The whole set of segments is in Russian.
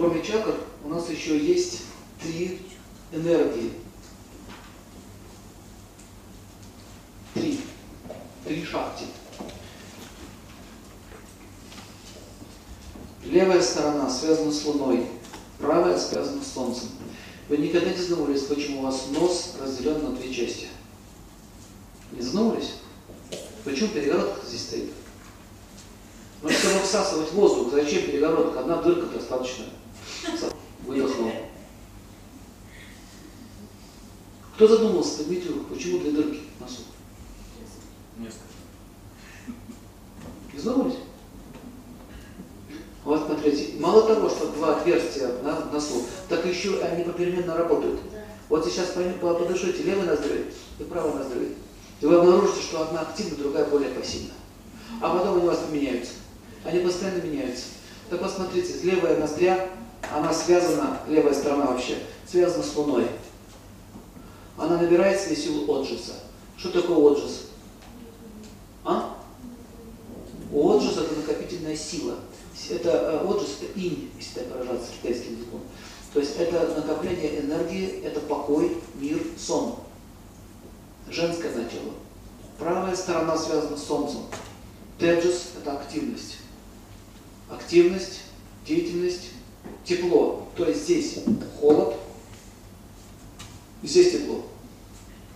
кроме чакр, у нас еще есть три энергии. Три. Три шахти. Левая сторона связана с Луной, правая связана с Солнцем. Вы никогда не задумывались, почему у вас нос разделен на две части? Не задумывались? Почему перегородка здесь стоит? Ну, чтобы всасывать воздух, зачем перегородка? Одна дырка достаточно. Выдохнул. Кто задумался, поднимите руку, почему две дырки в носу? Несколько. Не задумались? Вот смотрите, мало того, что два отверстия на носу, так еще они попеременно работают. Вот сейчас подышите левой ноздрой и правой ноздрой. И вы обнаружите, что одна активна, другая более пассивна. А потом они у вас поменяются. Они постоянно меняются. Так вот смотрите, левая ноздря, она связана, левая сторона вообще, связана с Луной. Она набирает себе силу отжиса. Что такое отжис? А? Отжис это накопительная сила. Это э, отжис это инь, если так выражаться китайским языком. То есть это накопление энергии, это покой, мир, сон. Женское начало. Правая сторона связана с Солнцем. Теджис – это активность. Активность, деятельность, тепло. То есть здесь холод, здесь тепло.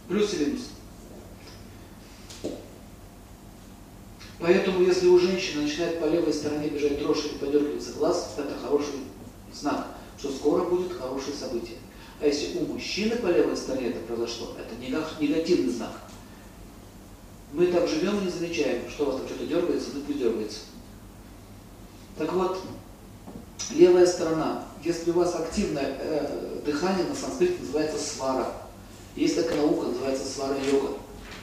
Плюс или минус? Поэтому, если у женщины начинает по левой стороне бежать дрожь или подергиваться глаз, это хороший знак, что скоро будет хорошее событие. А если у мужчины по левой стороне это произошло, это негативный знак. Мы так живем и не замечаем, что у вас там что-то дергается, ну пусть дергается. Так вот, левая сторона, если у вас активное э, дыхание, на санскрите называется свара. Есть такая наука, называется свара-йога.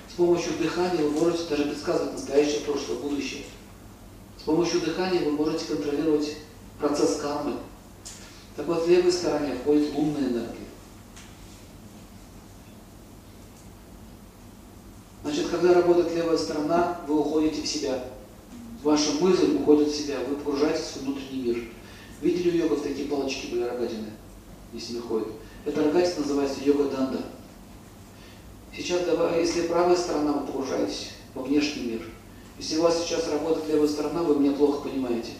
С помощью дыхания вы можете даже предсказывать настоящее, прошлое, будущее. С помощью дыхания вы можете контролировать процесс кармы. Так вот, в левой стороне входит лунная энергия. Значит, когда работает левая сторона, вы уходите в себя. Ваша мысль уходит в себя, вы погружаетесь в внутренний мир. Видели у йогов такие палочки были рогатины, если не ходят? Эта рогатина называется йога данда. Сейчас, если правая сторона, вы погружаетесь во внешний мир. Если у вас сейчас работает левая сторона, вы меня плохо понимаете.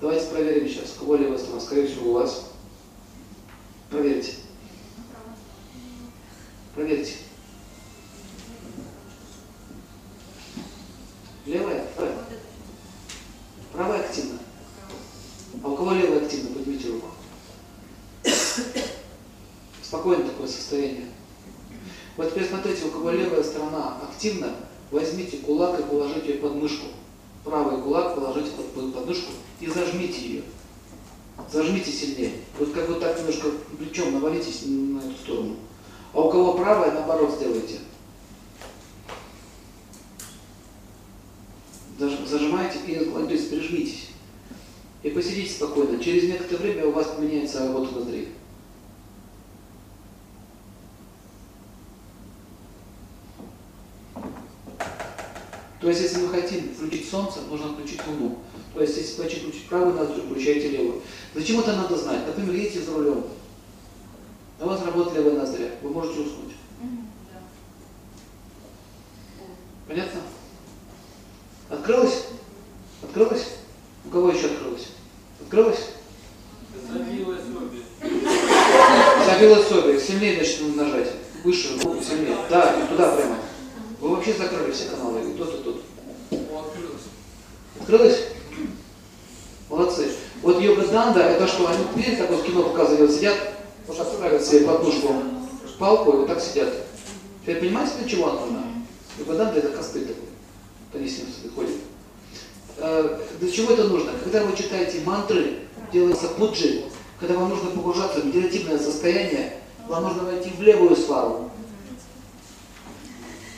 Давайте проверим сейчас, кого левая сторона. Скорее всего, у вас. Проверьте. Проверьте. Левая? Правая? Правая активна. А у кого левая активна? Поднимите руку. Спокойное такое состояние. Вот теперь смотрите, у кого левая сторона активна, возьмите кулак и положите ее под мышку. Правый кулак положите под подмышку и зажмите ее. Зажмите сильнее. Вот как вот так немножко плечом навалитесь на эту сторону. А у кого правая, наоборот, сделайте. Зажимаете и то прижмитесь. И посидите спокойно. Через некоторое время у вас поменяется работа ноздрей. То есть, если мы хотим включить солнце, нужно включить луну. То есть, если хотите включить правую ноздрю, включайте левую. Зачем это надо знать? Например, едете за рулем. У вас работает левая ноздря. Вы можете уснуть. Понятно? Открылось? Открылось? У кого еще открылось? Открылось? Забилось обе. Забилось обе. Сильнее начнем нажать. Выше, сильнее. Да, туда прямо. Вы вообще закрыли все каналы, и тут, и тут. О, открылось. Открылось? Молодцы. Вот йога данда, это что, они, видите, так вот кино показывают, сидят, вот так ставят себе подножку палку и вот так сидят. Теперь понимаете, для чего она нужна? Йога данда это костыль такой. С ним ходят. Э, для чего это нужно? Когда вы читаете мантры, делается пуджи, когда вам нужно погружаться в медитативное состояние, вам нужно войти в левую свару.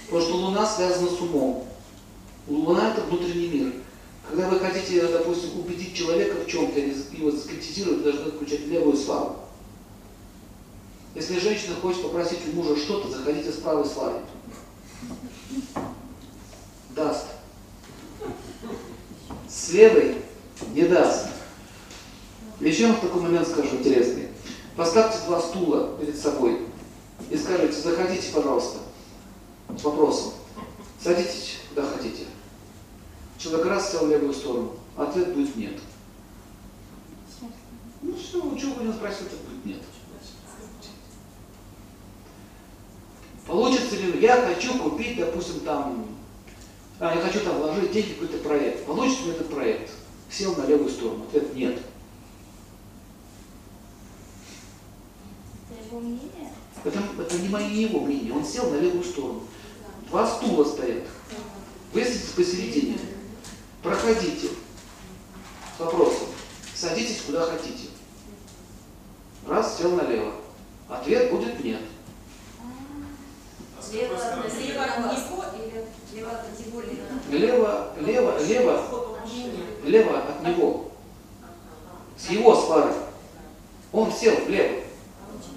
Потому что Луна связана с умом. Луна это внутренний мир. Когда вы хотите, допустим, убедить человека в чем-то или его скептизировать, вы должны включать левую свару. Если женщина хочет попросить у мужа что-то, заходите с правой свары. Даст. С левой не даст. Еще вам такой момент скажу интересный. Поставьте два стула перед собой и скажите, заходите, пожалуйста, с вопросом. Садитесь куда хотите. Человек раз сел в левую сторону. Ответ будет нет. Ну все, чего вы не спросите, ответ будет нет. Получится ли, я хочу купить, допустим, там, а, я хочу там вложить деньги в какой-то проект. Получится ли этот проект? Сел на левую сторону. Ответ нет. Это его мнение? Это, это не мое его мнение. Он сел на левую сторону. Два стула стоят. Вы сидите посередине. Проходите. С вопросом. Садитесь куда хотите. Раз, сел налево. Ответ будет нет. А Лево, лево от него или лево Лево, лево, от него. С его с пары. Он сел влево.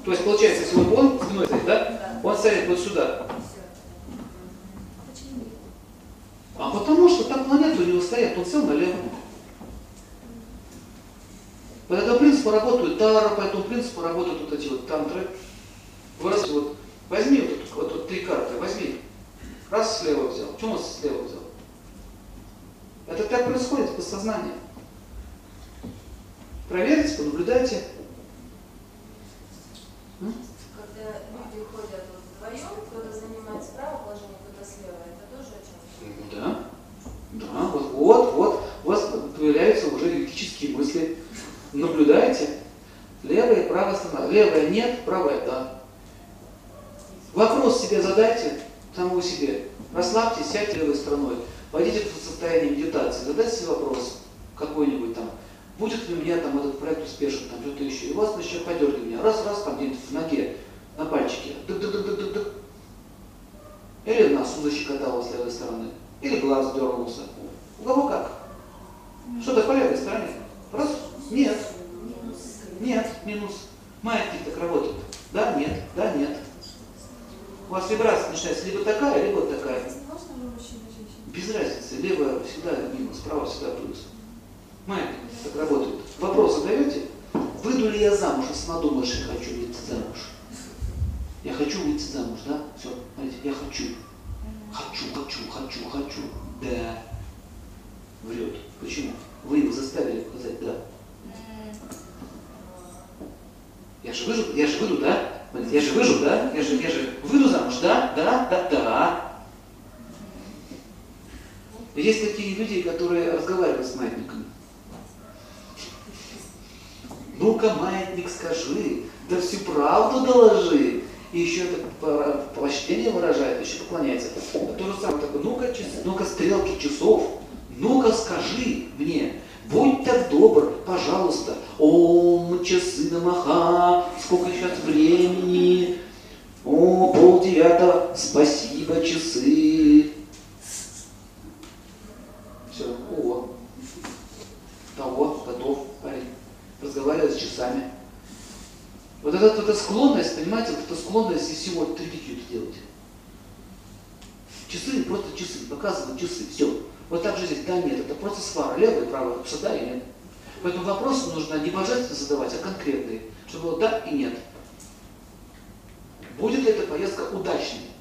То есть получается, если он стоит, да? Он стоит вот сюда. Почему? А потому что там планеты у него стоят, он сел налево. По этому принципу работают тара, по этому принципу работают вот эти вот тантры. Раз вот, возьми вот, вот, вот три карты, возьми. Раз слева взял. Почему он слева взял? Это так происходит в подсознании. Проверьте, понаблюдайте. Когда люди ходят вдвоем, кто-то занимает справа положение, кто-то слева, это тоже о чем Да. Да, вот, вот, вот, у вас появляются уже юридические мысли. Наблюдайте. Левая и правая сторона. Левая нет, правая да. Вопрос себе задайте, самому себе. Расслабьтесь, сядьте левой стороной. Войдите в состояние медитации. Задайте себе вопрос какой-нибудь там. Будет ли у меня там этот проект успешен, там что-то еще. И вас начнет подергивание. Раз, раз, там где-то в ноге, на пальчике. Дык-дык-дык-дык-дык. Или носу защекотало с левой стороны. Или глаз дернулся. У кого как? Что-то по левой стороне. Раз? Нет. Нет. Минус. Маятник так работает. Да, нет. Да, нет. У вас вибрация начинается либо такая, либо такая. Без разницы. Левая всегда минус, правая всегда плюс. Маятник так работает. Вопрос задаете? Выйду ли я замуж, если надумаешь, я хочу выйти замуж? Я хочу выйти замуж, да? Все, смотрите, я хочу. Хочу, хочу, хочу, хочу. Да. Врет. Почему? Вы его заставили сказать да. Я же выжу, я же выйду, да? Я же выжу, да? Я же, я же выйду замуж, да? Да, да, да. Есть такие люди, которые разговаривают с маятником. Ну-ка, маятник, скажи, да всю правду доложи. И еще это по- почтение выражает, еще поклоняется. А то же самое такое, ну-ка, ну-ка, стрелки часов, ну-ка, скажи мне, будь так добр, пожалуйста, ом, часы на маха, сколько сейчас времени, о, пол девятого, спасибо, часы. Все, о, того, готов, парень, разговаривает с часами. Вот эта, эта склонность, понимаете, вот эта склонность из всего вот это делать. Часы, просто часы, показывают часы, все. Вот так же здесь, да, нет, это просто свара, левая и правая, что да и нет. Поэтому вопросы нужно не божественно задавать, а конкретные, чтобы было да и нет. Будет ли эта поездка удачной?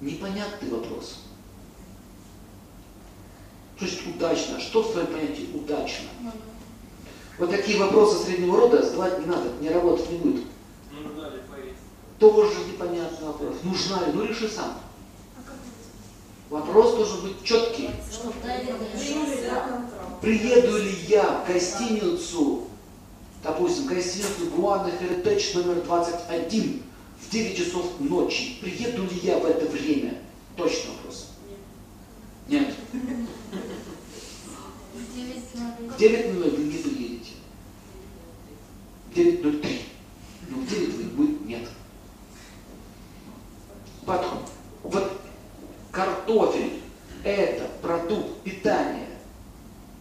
Непонятный вопрос. Что значит удачно? Что в твоем понятии удачно? Вот такие вопросы среднего рода задавать не надо, не работать не будет. Нужна ли поесть? Тоже непонятный вопрос. Нужна ли? Ну реши сам. Вопрос должен быть четкий. Приеду ли я в гостиницу, допустим, гостиницу Гуана Heritage номер 21 в 9 часов ночи? Приеду ли я в это время? Точный вопрос. Нет. В девять надо В 9.00 вы не приедете. В 9.03. Но в 9 вы нет. Потом. Вот картофель – это продукт питания.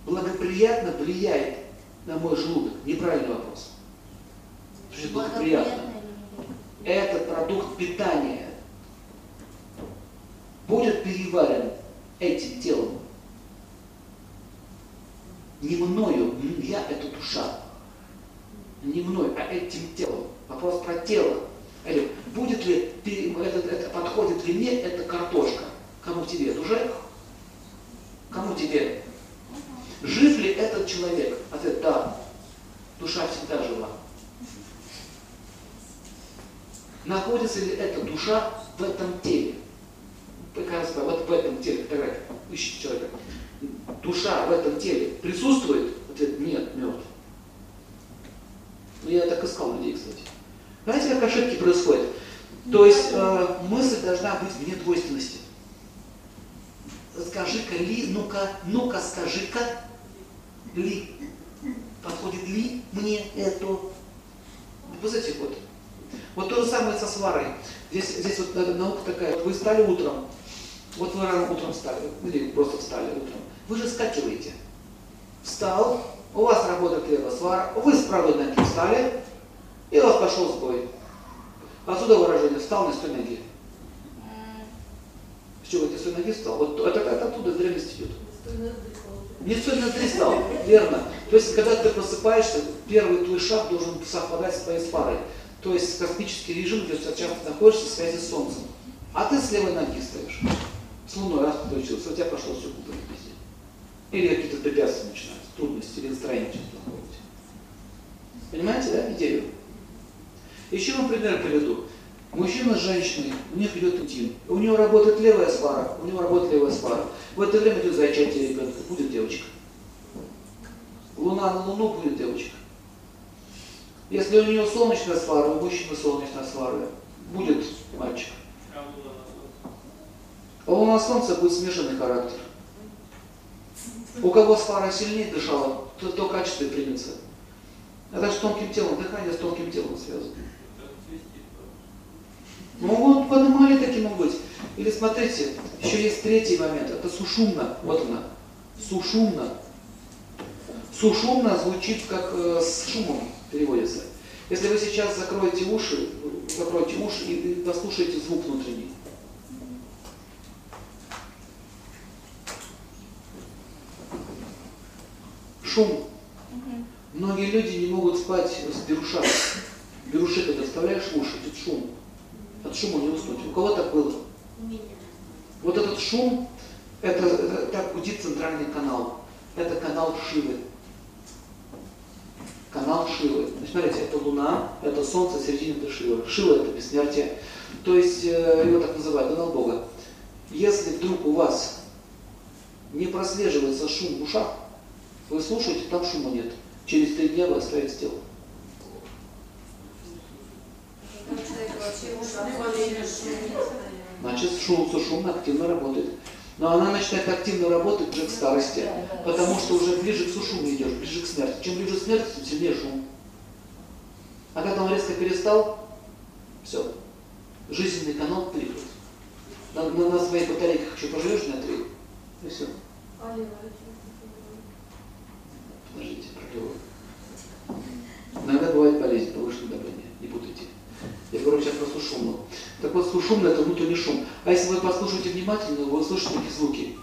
Благоприятно влияет на мой желудок? Неправильный вопрос. Что значит благоприятно? Благоприятно или нет? Этот продукт питания будет переварен этим телом. Не мною, м, я это душа. Не мной, а этим телом. Вопрос про тело. Или будет ли, ты, этот, это, подходит ли мне эта картошка? Кому тебе? Душе? Кому тебе? Жив ли этот человек? Ответ да. Душа всегда жива. Находится ли эта душа в этом теле? Прекрасно, вот в этом теле, фотография, ищите человека. Душа в этом теле присутствует? Ответ нет, мертв. Ну, я так искал людей, кстати. Знаете, как ошибки происходят? То есть э, мысль должна быть вне двойственности. Скажи-ка ли, ну-ка, ну-ка скажи-ка ли. Подходит ли мне это? Вы знаете, вот. Вот то же самое со сварой. Здесь, здесь вот эта наука такая. Вот вы встали утром, вот вы рано утром встали, или просто встали утром. Вы же скакиваете. Встал, у вас работает левая свара, вы с правой ноги встали, и у вас пошел сбой. Отсюда выражение «встал с той ноги». С чего с той ноги встал? Вот это, это оттуда древность идет. Не с той ноги встал, верно. То есть, когда ты просыпаешься, первый твой шаг должен совпадать с твоей сварой. То есть, космический режим, где ты часто находишься в связи с Солнцем. А ты с левой ноги стоишь. С Луной раз подключился, у тебя пошло все купа везде. Или какие-то препятствия начинаются, трудности, или настроение что-то находите. Понимаете, да, идею? Еще вам пример приведу. Мужчина с женщиной, у них идет интим. У него работает левая свара, у него работает левая свара. В это время идет зачатие ребенка, будет девочка. Луна на Луну будет девочка. Если у нее солнечная свара, у мужчины солнечная свара, будет мальчик. А? А у нас Солнце будет смешанный характер. У кого свара сильнее дышала, то, то качество и примется. Это же с тонким телом, дыхание с тонким телом связано. Ну вот поднимали таким быть. Или смотрите, еще есть третий момент, это сушумно, вот она, сушумно. Сушумно звучит как э, с шумом переводится. Если вы сейчас закроете уши, закроете уши и, послушаете звук внутренний. Шум. Многие люди не могут спать с берушами. Беруши, когда вставляешь в уши, идет шум. От шума не уснуть. У кого так было? Вот этот шум, это, это так гудит центральный канал. Это канал Шивы. Канал. Значит, смотрите, это Луна, это Солнце, середина это Шива. Шива это бессмертие. То есть э, его так называют, канал Бога. Если вдруг у вас не прослеживается шум в ушах, вы слушаете, там шума нет. Через три дня вы оставите тело. Значит, шум, шумно активно работает. Но она начинает активно работать уже к старости, потому что уже ближе к сушуму идешь, ближе к смерти. Чем ближе к смерти, тем сильнее шум. А когда он резко перестал, все, жизненный канал перекрыт. На, на, на своих батарейках еще поживешь на три, и все. Подождите, проклевываю. Иногда бывает болезнь, повышенное давление. Я говорю сейчас про сушумную. Так вот, сушумно это внутренний шум. А если вы послушаете внимательно, вы услышите такие звуки.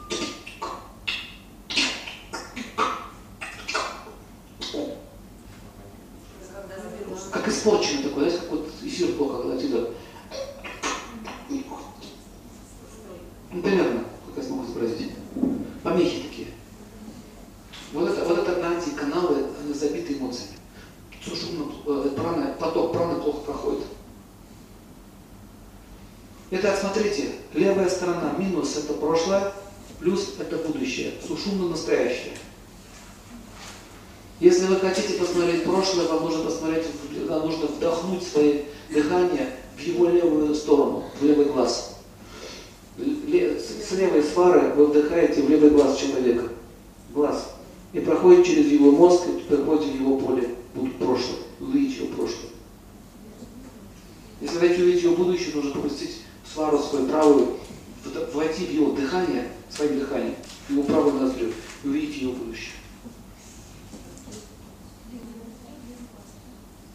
Когда заберешь. Как испорченный такой, знаете, как вот эфир плохо, когда идет. Ну, примерно, как я смогу изобразить. Помехи такие. Вот это, вот это, знаете, каналы они забиты эмоциями. Сушумно, э, прана, поток праны плохо проходит. Итак, смотрите, левая сторона минус это прошлое, плюс это будущее, сушумно настоящее. Если вы хотите посмотреть прошлое, вам нужно посмотреть, вам нужно вдохнуть свое дыхание в его левую сторону, в левый глаз. С левой сфары вы вдыхаете в левый глаз человека, глаз, и проходит через его мозг, и проходит в его поле, прошлое, вы видите его прошлое. Если хотите увидеть его будущее, нужно пропустить свару свою правую, войти в его дыхание, своим дыханием, в его правую ноздрю, и увидеть его будущее.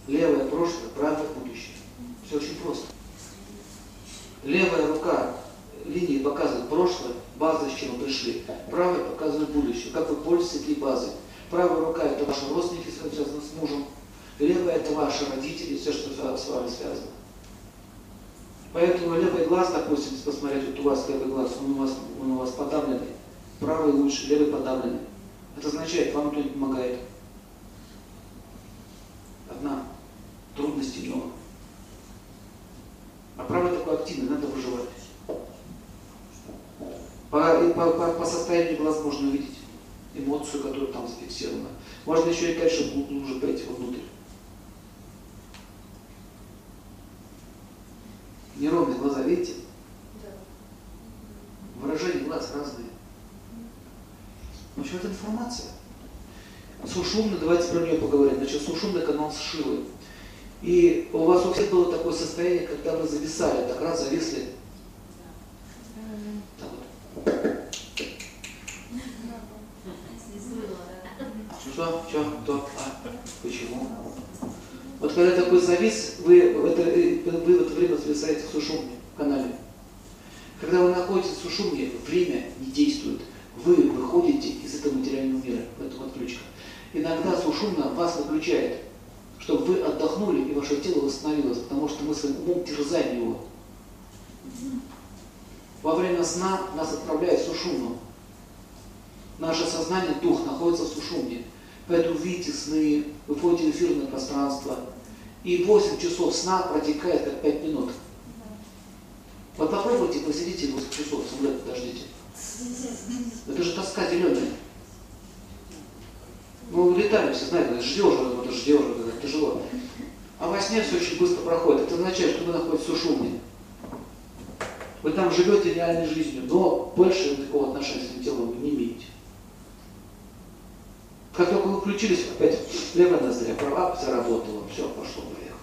Левое прошлое, правое будущее. Все очень просто. Левая рука линии показывает прошлое, база, с чем вы пришли. Правая показывает будущее, как вы пользуетесь этой базой. Правая рука это ваши родственники, связаны с мужем. Левая это ваши родители, все, что с вами связано. Поэтому левый глаз, допустим, если посмотреть, вот у вас левый глаз, он у вас, он у вас подавленный, правый лучше, левый подавленный. Это означает, вам не помогает. Одна трудности много. А правый такой активный, надо выживать. По, по, по, по состоянию глаз можно увидеть эмоцию, которая там зафиксирована. Можно еще и, конечно, глубже пойти вовнутрь. Неровные глаза, видите? Да. Выражения глаз разные. В общем, это информация. Сушумно, давайте про нее поговорим. Значит, сушумный канал с Шивой. И у вас у всех было такое состояние, когда вы зависали, так раз зависли. Так вот. Что? Что? Кто? А? Почему? Вот когда такой завис, вы в это, вы в это время зависаете в сушумне, в канале. Когда вы находитесь в сушумне, время не действует. Вы выходите из этого материального мира, поэтому отключка. Иногда сушумно вас выключает, чтобы вы отдохнули и ваше тело восстановилось, потому что мы своим умом терзаем его. Во время сна нас отправляет в сушумну. Наше сознание, дух находится в сушумне. Поэтому видите сны, выходите в эфирное пространство. И 8 часов сна протекает как 5 минут. Вот попробуйте, посидите 8 часов, самолет подождите. Это же тоска зеленая. Ну, летаем все, знаете, ждешь, вот ждешь, вот это тяжело. А во сне все очень быстро проходит. Это означает, что вы находитесь в сушумне. Вы там живете реальной жизнью, но больше такого отношения с этим телом вы не имеете. Как только вы включились, опять левая ноздря, права заработала, все, пошло, поехало.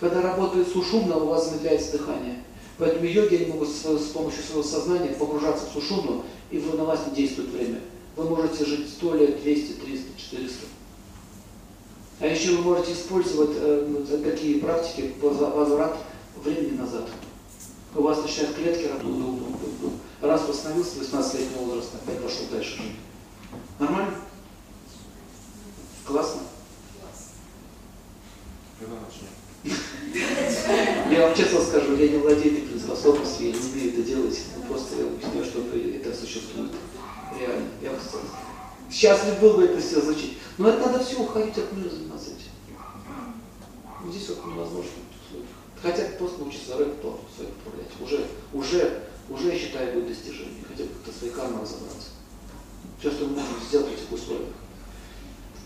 Когда работает сушумно, у вас замедляется дыхание. Поэтому йоги они могут с, с помощью своего сознания погружаться в сушумну, и вы, на вас не действует время. Вы можете жить 100 лет, 200, 300, 400. А еще вы можете использовать э, такие практики, возврат времени назад. У вас начинают клетки работать. Раз восстановился 18-летнего возраста, опять пошел дальше жить. Нормально? Классно? Я вам честно скажу, я не владею такими способностями, я не умею это делать. Ну, просто я объясняю, что это существует. Реально. Я бы счастлив был бы это все изучить. Но это надо все уходить от мира заниматься этим. Здесь вот невозможно. Хотя бы просто научиться свой управлять. Уже, уже, уже, я считаю, будет достижение. Хотя бы как-то своей кармой разобраться. Все, что мы можем сделать в этих условиях.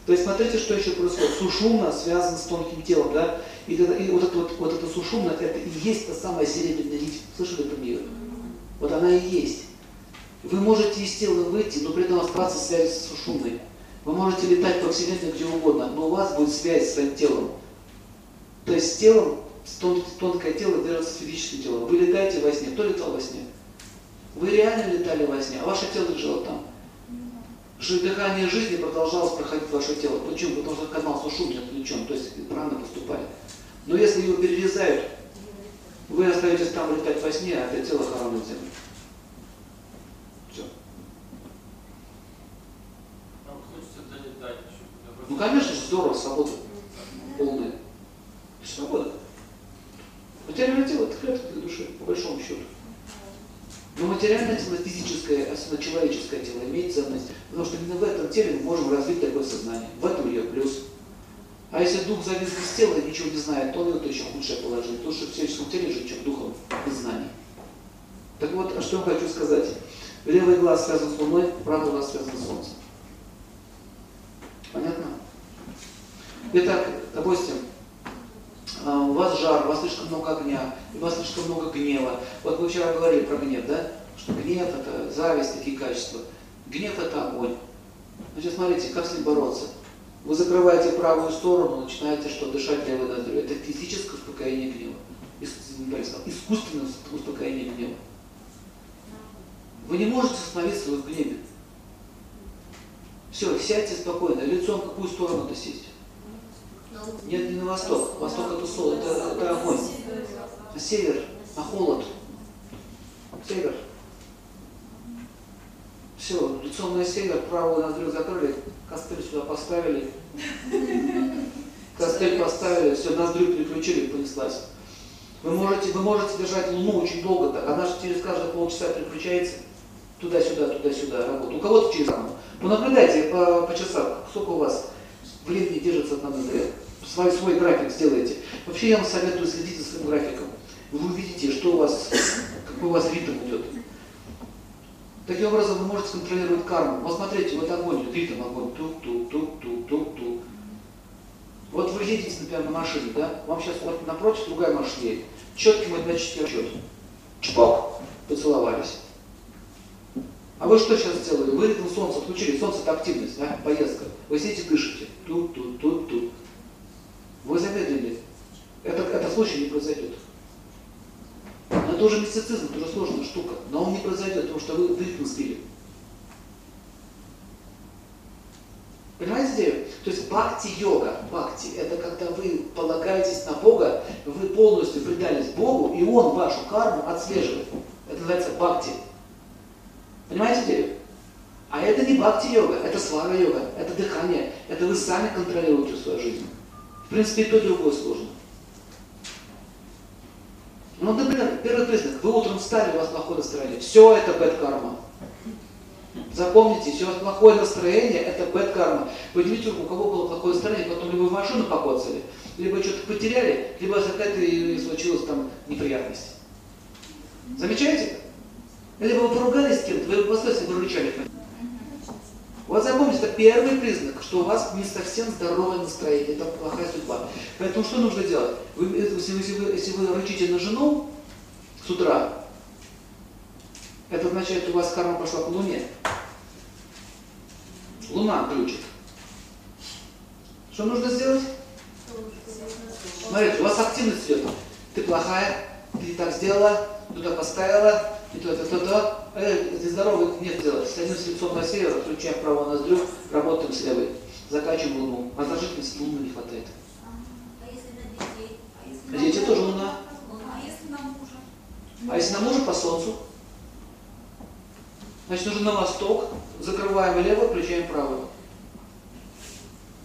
То есть смотрите, что еще происходит. Сушумна связана с тонким телом, да? И, и вот это вот, вот это сушумна, это и есть та самая серебряная нить. Слышали про нее? Вот она и есть. Вы можете из тела выйти, но при этом оставаться связь с сушумной. Вы можете летать по вселенной где угодно, но у вас будет связь с своим телом. То есть с телом, тон, тонкое тело держится с физическим телом. Вы летаете во сне. Кто летал во сне? Вы реально летали во сне, а ваше тело лежало там. Дыхание жизни продолжалось проходить в ваше тело. Почему? Потому что канал сушумный отключен, то есть правильно поступали. Но если его перерезают, вы остаетесь там летать во сне, а это тело хоронит землю. Все. А вот хочется долетать еще. куда Ну, просто- конечно же, здорово, свобода полная. Свобода. Материальное тело – это клетка для души, по большому счету. Но материальное тело, физическое, особенно человеческое тело, имеет ценность, потому что именно в этом теле мы можем развить такое сознание. В этом ее плюс. А если дух завис без тела и ничего не знает, то это еще худшее положение. Потому что в физическом теле жить, чем духом, без знаний. Так вот, а что я хочу сказать. Левый глаз связан с Луной, правый глаз связан с Солнцем. Понятно? Итак, допустим, а, у вас жар, у вас слишком много огня, у вас слишком много гнева. Вот мы вчера говорили про гнев, да? Что гнев это зависть, такие качества. Гнев это огонь. Значит, смотрите, как с ним бороться. Вы закрываете правую сторону, начинаете что, дышать левой ноздрю. Это физическое успокоение гнева. Искусственное успокоение гнева. Вы не можете остановиться в гневе. Все, сядьте спокойно. Лицом в какую сторону-то сесть? Нет, не на восток. Восток это сол, это, это огонь. На север, на холод. Север. Все, лицом на север, правую ноздрю закрыли, костыль сюда поставили. Костыль поставили, все, ноздрю переключили, понеслась. Вы можете, вы можете держать Луну очень долго так. Она же через каждые полчаса переключается туда-сюда, туда-сюда работа. У кого-то через одну. Понаблюдайте по, по часам, сколько у вас времени держится одна ноздре. Свой, свой график сделайте. Вообще я вам советую следить за своим графиком. Вы увидите, что у вас, какой у вас ритм идет. Таким образом вы можете контролировать карму. Вот смотрите, вот огонь, вот ритм огонь. Тук-тук-тук-тук-тук-тук. Вот вы едете, например, на машине, да? Вам сейчас вот напротив другая машина едет. Четкий математический расчет. Чпок. Поцеловались. А вы что сейчас сделали? Вы ритм солнца включили. Солнце это активность, да? Поездка. Вы сидите, дышите. Тут-тут-тут-тут. Вы Случай не произойдет. Это уже мистицизм, это сложная штука. Но он не произойдет, потому что вы ритм сбили. Понимаете идею? То есть бхакти-йога, бхакти, это когда вы полагаетесь на Бога, вы полностью предались Богу, и Он вашу карму отслеживает. Это называется бхакти. Понимаете идею? А это не бхакти-йога, это свара-йога, это дыхание, это вы сами контролируете свою жизнь. В принципе, и то, и другое сложно. Ну, например, первый признак. Вы утром встали, у вас плохое настроение. Все это бэт-карма. Запомните, все плохое настроение – это бэт-карма. Поднимите руку, у кого было плохое настроение, потом либо машину покоцали, либо что-то потеряли, либо какая-то случилась там неприятность. Замечаете? Либо вы поругались с кем-то, вы послушайте, вы рычали. Вот запомните, это первый признак, что у вас не совсем здоровое настроение, это плохая судьба. Поэтому что нужно делать? Вы, если, вы, если, вы, если вы рычите на жену с утра, это означает, у вас карма пошла по Луне. Луна ключит. Что нужно сделать? Смотрите, у вас активность идет. Ты плохая, ты так сделала, туда поставила, и то, то, Э, ты здоровый, нет делать. Садимся лицом на север, включаем правую ноздрю, работаем с левой. Закачиваем луну. Раздражительности луны не хватает. А если на детей? А если дети тоже луна. А если на мужа? А если на мужа по солнцу? Значит, нужно на восток, закрываем левую, включаем правую.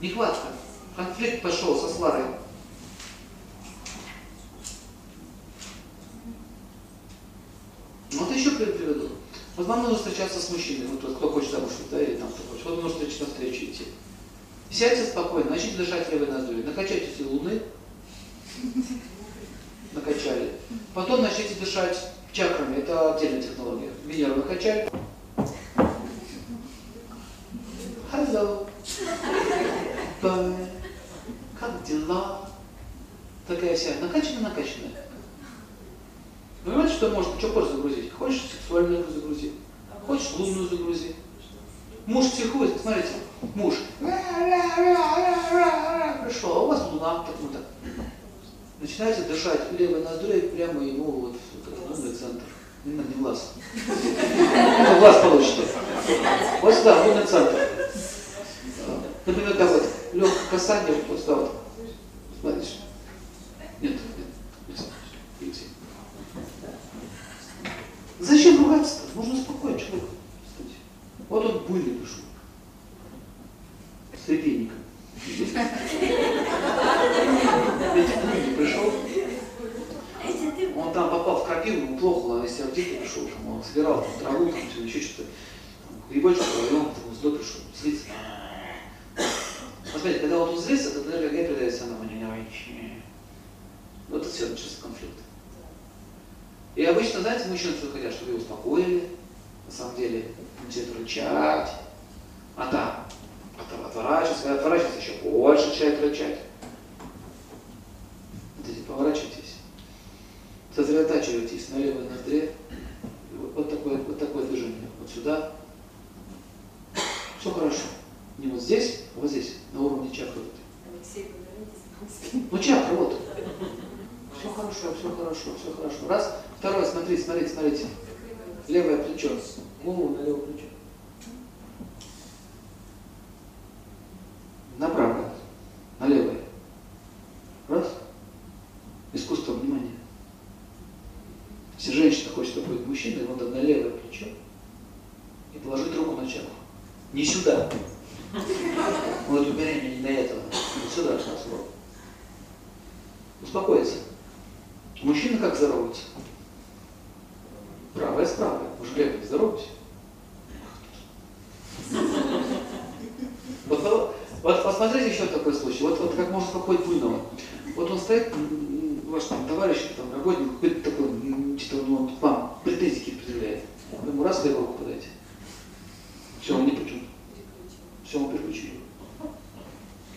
Нехватка. Конфликт пошел со сварой. Вот еще приведу. Вот вам нужно встречаться с мужчиной, вот, вот кто хочет замуж, да, или там кто хочет. Вот вы можете на встречу идти. Сядьте спокойно, начните дышать левой ноздрю, накачайте все луны, накачали. Потом начните дышать чакрами, это отдельная технология. Венеру накачали. Hello. Bye. Как дела? Такая вся накачанная, накачанная. Понимаете, что можно, что хочешь загрузить? Хочешь сексуальную загрузи, хочешь лунную загрузи. Муж психует, смотрите, муж. Пришел, а у вас луна так-то. Начинаете дышать левой ноздрой прямо ему вот в лунный центр. Не надо, не глаз. Это глаз получите. Вот сюда, лунный центр. Например, так вот, легкое касание, вот сюда вот. Смотришь. Нет, нет, нет. Видите? Зачем ругаться-то? Можно спокойно человек. Вот он буйный пришел. С репейником. Видите, буйный пришел. Он там попал в крапиву, ему плохо, он из сердечки пришел, там, он собирал там, траву, там, всё, еще что-то. Грибочек провел, там, злой пришел, злится. Посмотрите, когда вот он злится, то энергия передается на мне, Вот это все, начался конфликт. И обычно, знаете, мужчины что хотят, чтобы его успокоили, на самом деле, начинает рычать, а там отворачивается, когда отворачивается, еще больше начинает рычать. Вот эти поворачивайтесь, сосредотачивайтесь на левой ноздре, И вот, вот, такое, вот такое движение, вот сюда. Все хорошо. Не вот здесь, а вот здесь, на уровне чакры. вот этой. Алексей, повернитесь. Ну чакра, вот. Все хорошо, все хорошо, все хорошо. Раз. Второе, смотрите, смотрите, смотрите. Левое плечо. Голову на левое плечо. Направо. На левое. Раз. Искусство внимания. Если женщина хочет, чтобы быть мужчиной, надо на левое плечо и положить руку на чакру. Не сюда. Вот у беременна не до этого. Вот сюда, на слово. Успокоиться. Мужчина как здоровается? Правая с правой. Вы же гляньте, здоровайтесь. Вот, вот, вот посмотрите еще такой случай. Вот, вот как можно успокоить буйного. Вот он стоит, м, м, ваш там товарищ, там, работник, какой-то такой, м, что-то он к вам претензии какие-то предъявляет. Вы ему раз в руку подаете. Все, он не почему. Все, он переключили.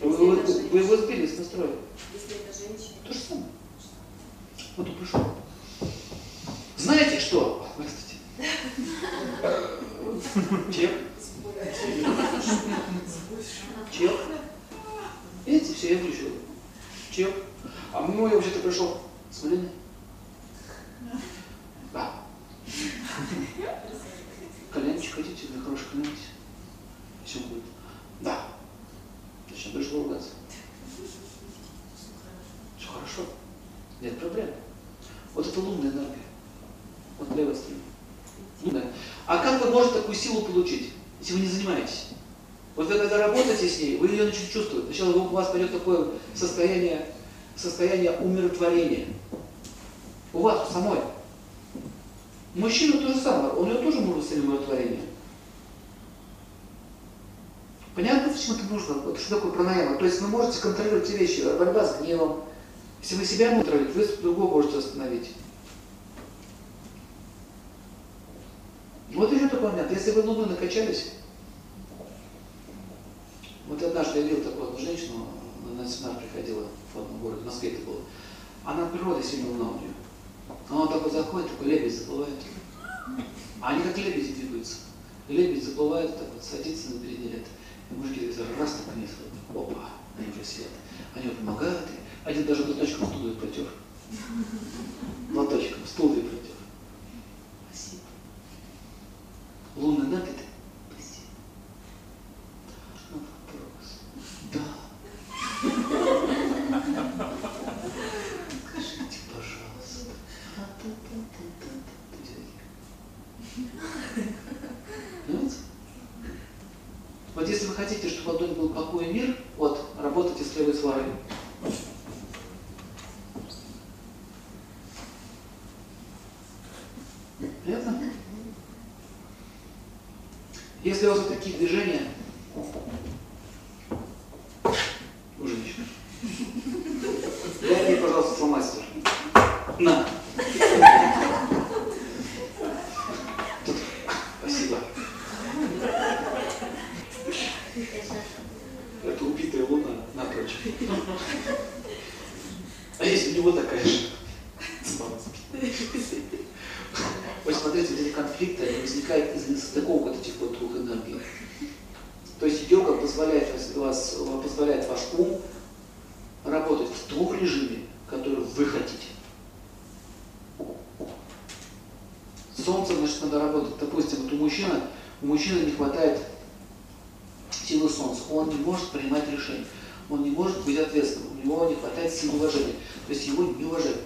Вы, вы, вы, вы его сбили с настроя. Если это женщина. То же самое. Вот он пришел. Знаете что? Здравствуйте. Чек. Чек. Видите, все, я включил. Чек. А мой я вообще-то пришел с Малиной. Да. Кальянчик кальянчик? Все будет. Да. Зачем пришло ругаться? Все хорошо. Нет проблем. Вот это лунная энергия. Вот левая сторона. Лунная. А как вы можете такую силу получить, если вы не занимаетесь? Вот вы когда работаете с ней, вы ее начнете чувствовать. Сначала у вас пойдет такое состояние, состояние умиротворения. У вас самой. Мужчина то же самое, у него тоже может быть умиротворение. Понятно, почему это нужно? Вот что такое пранаяма? То есть вы можете контролировать те вещи, борьба с гневом. Если вы себя можете контролировать, вы другого можете остановить. Вот еще такой момент. Если вы луну накачались, вот однажды я видел такую одну женщину, она на семинар приходила в одном городе, в Москве это было. Она природа сильно луна у нее. А он такой заходит, такой лебедь заплывает. А они как лебеди двигаются. Лебедь заплывает, так вот садится на передний ряд. Мужики раз так вниз, вот, опа, они уже сидят. Они помогают, один даже платочком стул протер. Платочком стул протер. Спасибо. Лунный напит. Спасибо. Ну, вопрос. Да. Скажите, пожалуйста. Понимаете? Вот если вы хотите, чтобы в ладони был покой и мир, вот, работайте с левой сварой. Понятно? Если у вас вот такие движения, у женщин, дай мне, пожалуйста, фломастер. На. Тут. Спасибо. Это убитая луна напрочь. А если у него такая же? Вы смотрите, вот эти конфликты они возникают из несостыковок вот этих вот двух энергий. То есть йога позволяет, вас, вас, позволяет ваш ум работать в том режиме, который вы хотите. Солнце, значит, надо работать. Допустим, вот у мужчины, у мужчины не хватает силы солнца. Он не может принимать решения. Он не может быть ответственным. У него не хватает силы уважения. То есть его не уважают.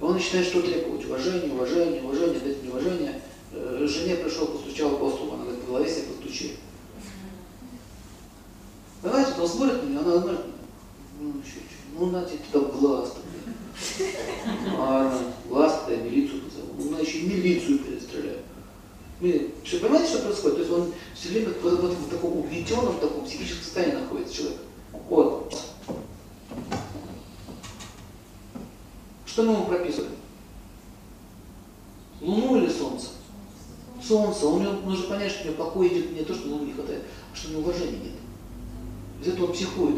И он начинает что требовать. Уважение, уважение, уважение, дать мне уважение. Э, Жене пришел, постучал по столу. Она говорит, по голове себе постучи. Давайте, он смотрит на меня, она говорит, ну, еще, что, ну, на тебе туда в глаз. Ладно, глаз я милицию позову. Ну, она еще милицию. Все, понимаете, что происходит? То есть он все время в, в, таком угнетенном, в таком психическом состоянии находится человек. Вот. Что мы ему прописываем? Луну или Солнце? Солнце. У него нужно понять, что у него покой идет не то, что Луны не хватает, а что у него уважения нет. Из этого он психует.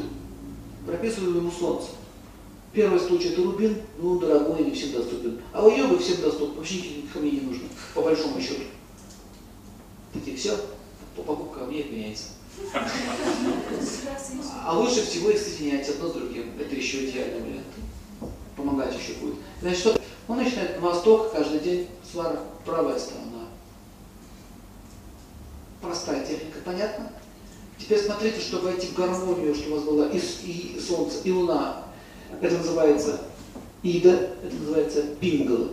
Прописываем ему Солнце. Первый случай это рубин, ну дорогой, не всем доступен. А у йога всем доступен, вообще камней не нужно, по большому счету. Такие все, по покупке камней отменяется. А лучше всего их соединять одно с другим. Это еще идеальный вариант. Помогать еще будет. Значит, что? Он начинает на восток каждый день, свара, правая сторона. Простая техника, понятно? Теперь смотрите, чтобы войти в гармонию, что у вас было и, и солнце, и луна. Это называется Ида, это называется Пингала.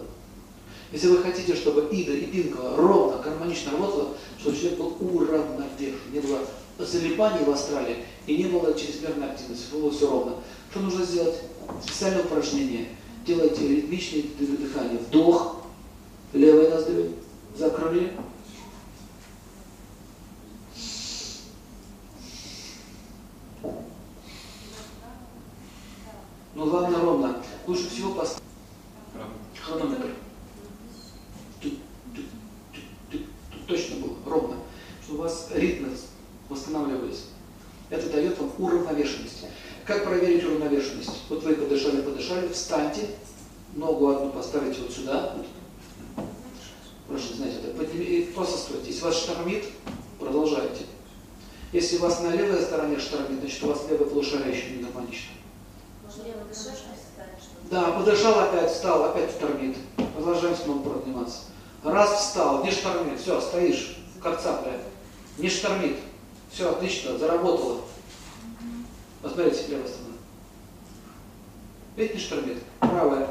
Если вы хотите, чтобы Ида и Пингала ровно, гармонично работало, чтобы человек был уравновешен, не было залипаний в астрале и не было чрезмерной активности, было все ровно, Что нужно сделать? Специальное упражнение. Делайте ритмичное дыхание. Вдох, левой ноздрю, закрыли. Но главное ровно. Лучше всего поставить Правда. хронометр. Тут, тут, тут, тут, тут точно было, ровно. Чтобы у вас ритмы восстанавливались. Это дает вам уравновешенность. Как проверить уравновешенность? Вот вы подышали, подышали, встаньте, ногу одну поставите вот сюда. Вот. Прошу, знаете, это подними, и просто стойте. Если вас штормит, продолжайте. Если у вас на левой стороне штормит, значит у вас левое полушарие еще не гармонично. Можно Левый подышать, подышать. встать, чтобы- Да, подышал опять, встал, опять штормит. Продолжаем снова подниматься. Раз встал, не штормит, все, стоишь, как цапля. Не штормит. Все, отлично, заработало. Посмотрите, левая сторона. Видите, не штормит? Правая.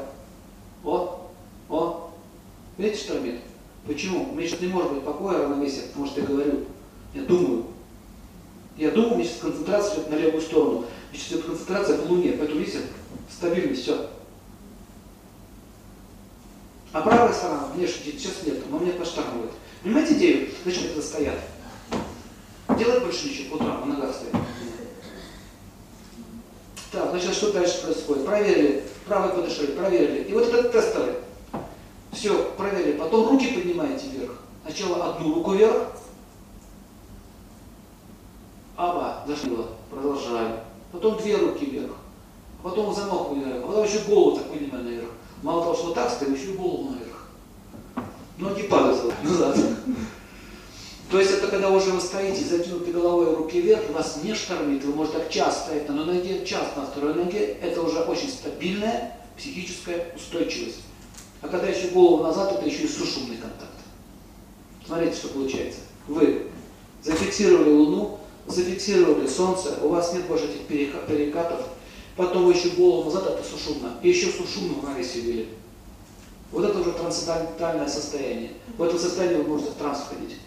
О, о. Видите, штормит? Почему? У меня сейчас не может быть покоя, равновесия, потому что я говорю. Я думаю. Я думаю, у меня сейчас концентрация идет на левую сторону. Сейчас идет концентрация в Луне, поэтому, видите, стабильность, все. А правая сторона внешне сейчас нет, но меня поштормывает. Понимаете идею? Зачем это стоят? Делать больше ничего, по утрам на ногах стоять. Так, значит, что дальше происходит? Проверили, правой подышали, проверили. И вот этот тестовый. Все, проверили. Потом руки поднимаете вверх. Сначала одну руку вверх. Аба, зашло. Продолжаем. Потом две руки вверх. Потом замок. А потом еще голову так поднимаем наверх. Мало того, что так стоим, еще и голову наверх. Ноги падают назад. То есть это когда уже вы стоите, закинуты головой руки вверх, вас не штормит, вы можете так час стоять на одной ноге, час на второй ноге, это уже очень стабильная психическая устойчивость. А когда еще голову назад, это еще и сушумный контакт. Смотрите, что получается. Вы зафиксировали Луну, зафиксировали Солнце, у вас нет больше этих перека- перекатов, потом вы еще голову назад, это сушумно, и еще сушумно в равновесие ввели. Вот это уже трансцендентальное состояние. В этом состоянии вы можете в транс входить.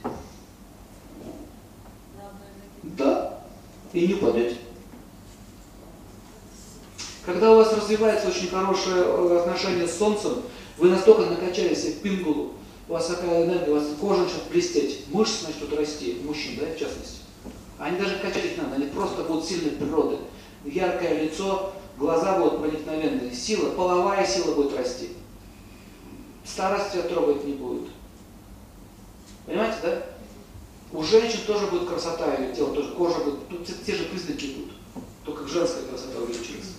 Да, и не падать. Когда у вас развивается очень хорошее э, отношение с Солнцем, вы настолько накачали себе пингулу, у вас такая энергия, у вас кожа начнет блестеть, мышцы начнут расти, мужчин, да, в частности. Они даже качать их надо, они просто будут сильной природы. Яркое лицо, глаза будут проникновенные, сила, половая сила будет расти. Старость тебя трогать не будет. Понимаете, да? У женщин тоже будет красота ее тела, тоже кожа будет, тут те, же признаки идут, только женская красота увеличивается.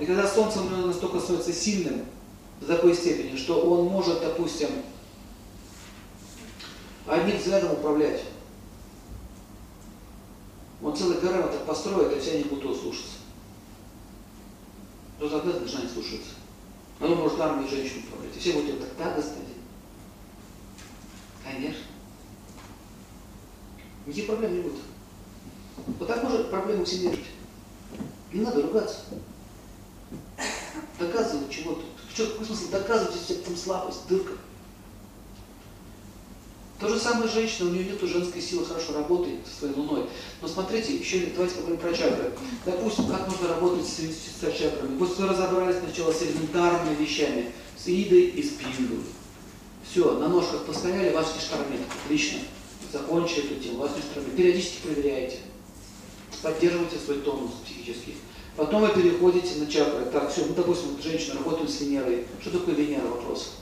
И когда солнце оно настолько становится сильным до такой степени, что он может, допустим, одним взглядом управлять. Он целый гарем так построит, и все они будут его слушаться. Но тогда жена не слушается. Он может армией женщин управлять. И все будут его так, да, господин? Конечно. Никаких проблем не будет. Вот так может проблему в семье решить. Не надо ругаться. Доказывать чего-то. Что, какой смысл доказывать, если там слабость, дырка? То же самое женщина, у нее нет женской силы, хорошо работает со своей луной. Но смотрите, еще давайте поговорим про чакры. Допустим, как нужно работать с, с, с чакрами. Вот мы разобрались сначала с элементарными вещами, с идой и с пингой. Все, на ножках постояли, вас не. Отлично. Закончили эту тему, вас не. Периодически проверяете. Поддерживайте свой тонус психический. Потом вы переходите на чакры. Так, все, ну, допустим, вот женщина работает с Венерой. Что такое Венера? Вопрос.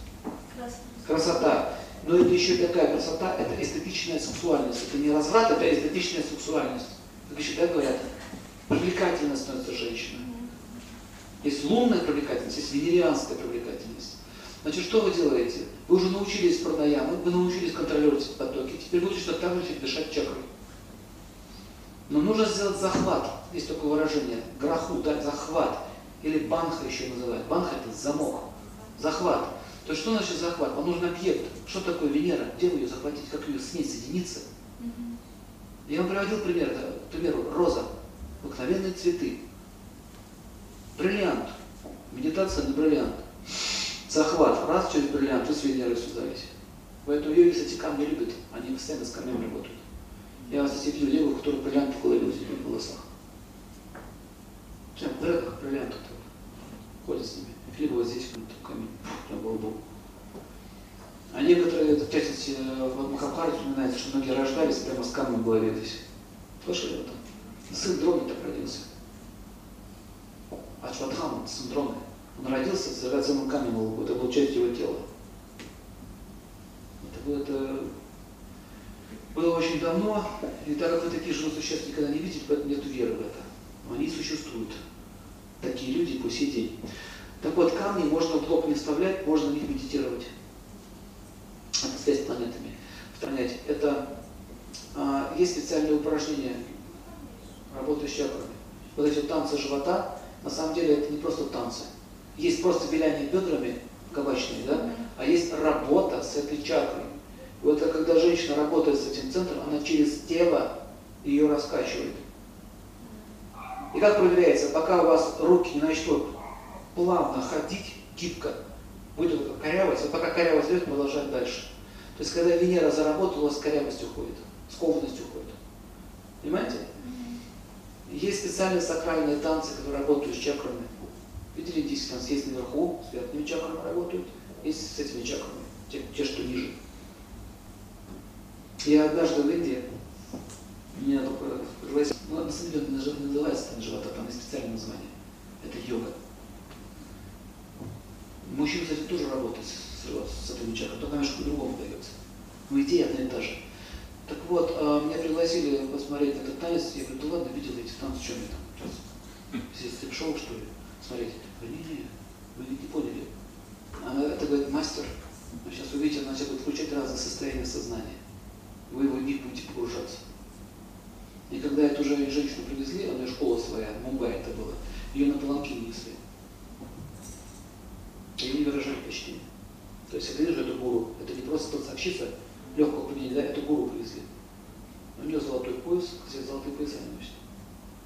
Красота. Но это еще и такая красота, это эстетичная сексуальность. Это не разврат, это эстетичная сексуальность. Как еще так говорят, привлекательно становится женщина. Есть лунная привлекательность, есть венерианская привлекательность. Значит, что вы делаете? Вы уже научились пранаямы, вы научились контролировать потоки. Теперь будете что так же дышать чакрой. Но нужно сделать захват. Есть такое выражение. Граху дать захват. Или банха еще называют. Банха это замок. Захват. То есть что значит захват? Вам нужен объект. Что такое Венера? Где вы ее захватить? Как ее с ней соединиться? Я вам приводил пример. Да, к примеру, роза. Обыкновенные цветы. Бриллиант. Медитация на бриллиант. Захват. Раз через бриллиант, вы с Венерой связались. Поэтому йоги, кстати, камни любят. Они постоянно с камнями работают. Я вас здесь видел левую, которая бриллиант в голове у себя в волосах. Прям в дредах бриллиант тут ходят с ними. Либо вот здесь вот камень, прям был. А некоторые, частности, в Махабхарате упоминается, что многие рождались прямо с камнем в голове здесь. Слышали это? Сын Дрони так родился. Ачватхама, сын Дроны. Он родился с драгоценным камнем. Это был часть его тела. Это, это было очень давно, и так как вы такие живых существ никогда не видите, поэтому нет веры в это. Но они существуют. Такие люди по сей день. Так вот, камни можно в лоб не вставлять, можно на них медитировать. Это связь с планетами. Понять. Это а, есть специальные упражнения, работы с чакрами. Вот эти танцы живота, на самом деле это не просто танцы. Есть просто виляние бедрами, кабачные, да? А есть работа с этой чакрой. И вот когда женщина работает с этим центром, она через тело ее раскачивает. И как проверяется, пока у вас руки не начнут плавно ходить, гибко, будет вот корявость, вот пока корявость идет, продолжать дальше. То есть, когда Венера заработала, у вас корявость уходит, скованность уходит. Понимаете? Есть специальные сакральные танцы, которые работают с чакрами. Видели индийский танц? Есть наверху, с верхними чакрами работают, есть с этими чакрами, те, те что ниже. Я однажды в Индии, меня на самом деле называется танец живота, там есть специальное название. Это йога. Мужчина, кстати, тоже работает с, живот- с этими чакрами, только немножко по-другому дается. Но идея одна и та же. Так вот, а, меня пригласили посмотреть этот танец, я говорю, да ладно, видел эти танцы, что мне там сейчас? Здесь стрип-шоу, что ли, смотреть? Я говорю, не-не, вы не поняли. А это, говорит, мастер, но сейчас увидите, она сейчас будет включать разные состояния сознания. Вы в них будете погружаться. И когда эту же женщину привезли, у нее школа своя, в Мумбаи это было, ее на паланкине несли. И не выражали почтение. То есть это же это гуру, это не просто танцовщица легкого поведения, да, это гуру привезли. У нее золотой пояс, кстати, золотые пояса не носит.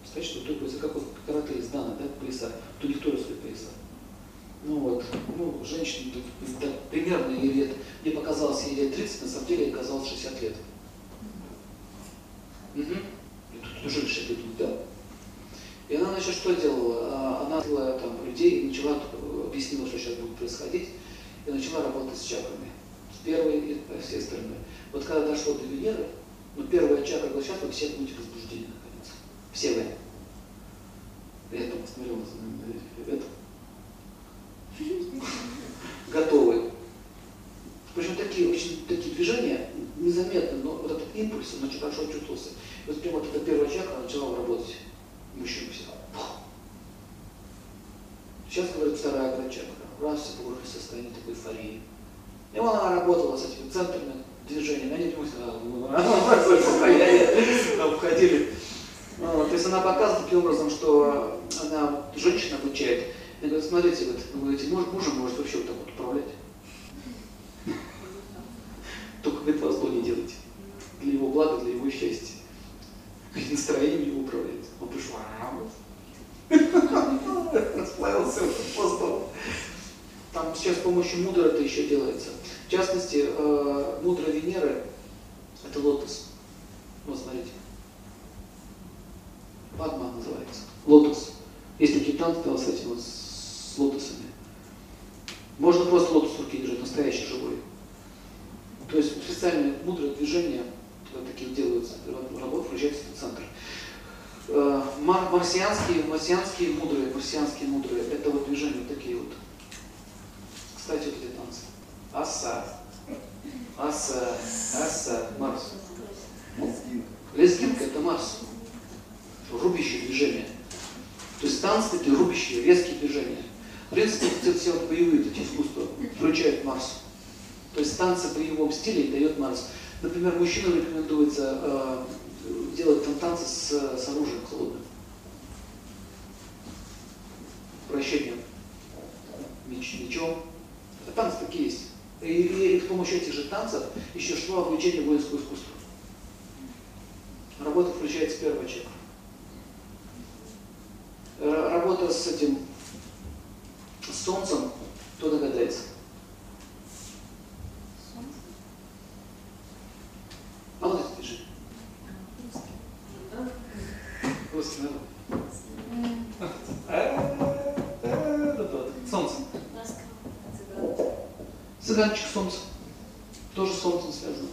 Представляете, золотой пояс, как вот карате из Дана, да, пояса, то у них тоже свои пояса. Ну вот, ну, женщине тут, так, примерно ей лет, мне показалось ей лет 30, на самом деле ей казалось 60 лет. Угу. И тут уже 60 лет, да. И она, значит, что делала? А, Она взяла там людей и начала, э, объяснила, что сейчас будет происходить, и начала работать с чакрами. С первой и по всей стороны. Вот когда дошло до Венеры, ну, первая чакра была сейчас, вы все будете возбуждены находиться. Все вы. Я там посмотрел на это. Готовы. Причем такие очень такие движения незаметно, но вот этот импульс, он очень хорошо чувствовался. И вот прямо вот эта первая чакра начала работать мужчину все. Сейчас, говорит, вторая чакра. Раз, все в состояние такой эйфории. И она работала с этими центрами движения, они не состояние, обходили. Вот, То есть она показывает таким образом, что она женщина обучает. И говорит, смотрите, вот, вы говорите, муж, мужем может вообще вот так вот управлять. Только, говорит, вас не делайте. Для его блага, для его счастья. Его управляет. Он пришел, расплавился постом. Там сейчас с помощью мудры это еще делается. В частности, э, мудра Венеры – это лотос. Вот смотрите. Падма называется. Лотос. Есть такие танцы с этим вот, с лотосами. Можно просто лотос в руке держать, настоящий, живой. То есть специальные мудрые движения вот такие делаются, работа включается в центр. Э, мар- марсианские, марсианские мудрые, марсианские мудрые, это вот движения вот такие вот. Кстати, вот эти танцы. Аса, аса, аса, Марс. Лезгинка это Марс. Рубящие движения. То есть танцы такие рубящие, резкие движения. В принципе, все, все вот боевые эти искусства включают Марс. То есть танцы в боевом стиле дает Марс. Например, мужчинам рекомендуется э, делать там танцы с, с оружием холодным. Вращением меч, мечом. Это танцы такие есть. И, и с помощью этих же танцев еще шло обучение воинского искусства. Работа включается первая чакра. Э, Работа с этим с солнцем, кто догадается? Это движение. русский народ? Солнце. Цыганчик солнце. Тоже солнцем связано.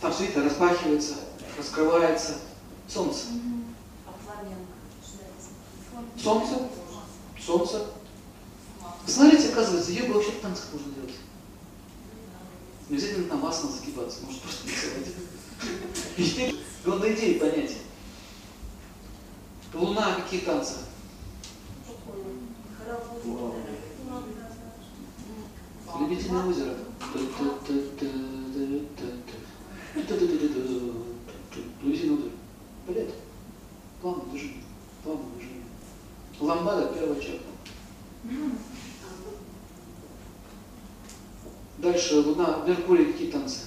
Там все это распахивается, раскрывается. Солнце. Солнце. Солнце. Смотрите, оказывается, йогу вообще в танцах можно делать. Не обязательно там асана загибаться, может просто танцевать. И теперь главная идея понять. Луна, какие танцы? Лебединое озеро. Лебединое озеро. Балет. Плавное движение. Плавное движение. Ламбада первая черта. Дальше Луна, Меркурий, какие танцы?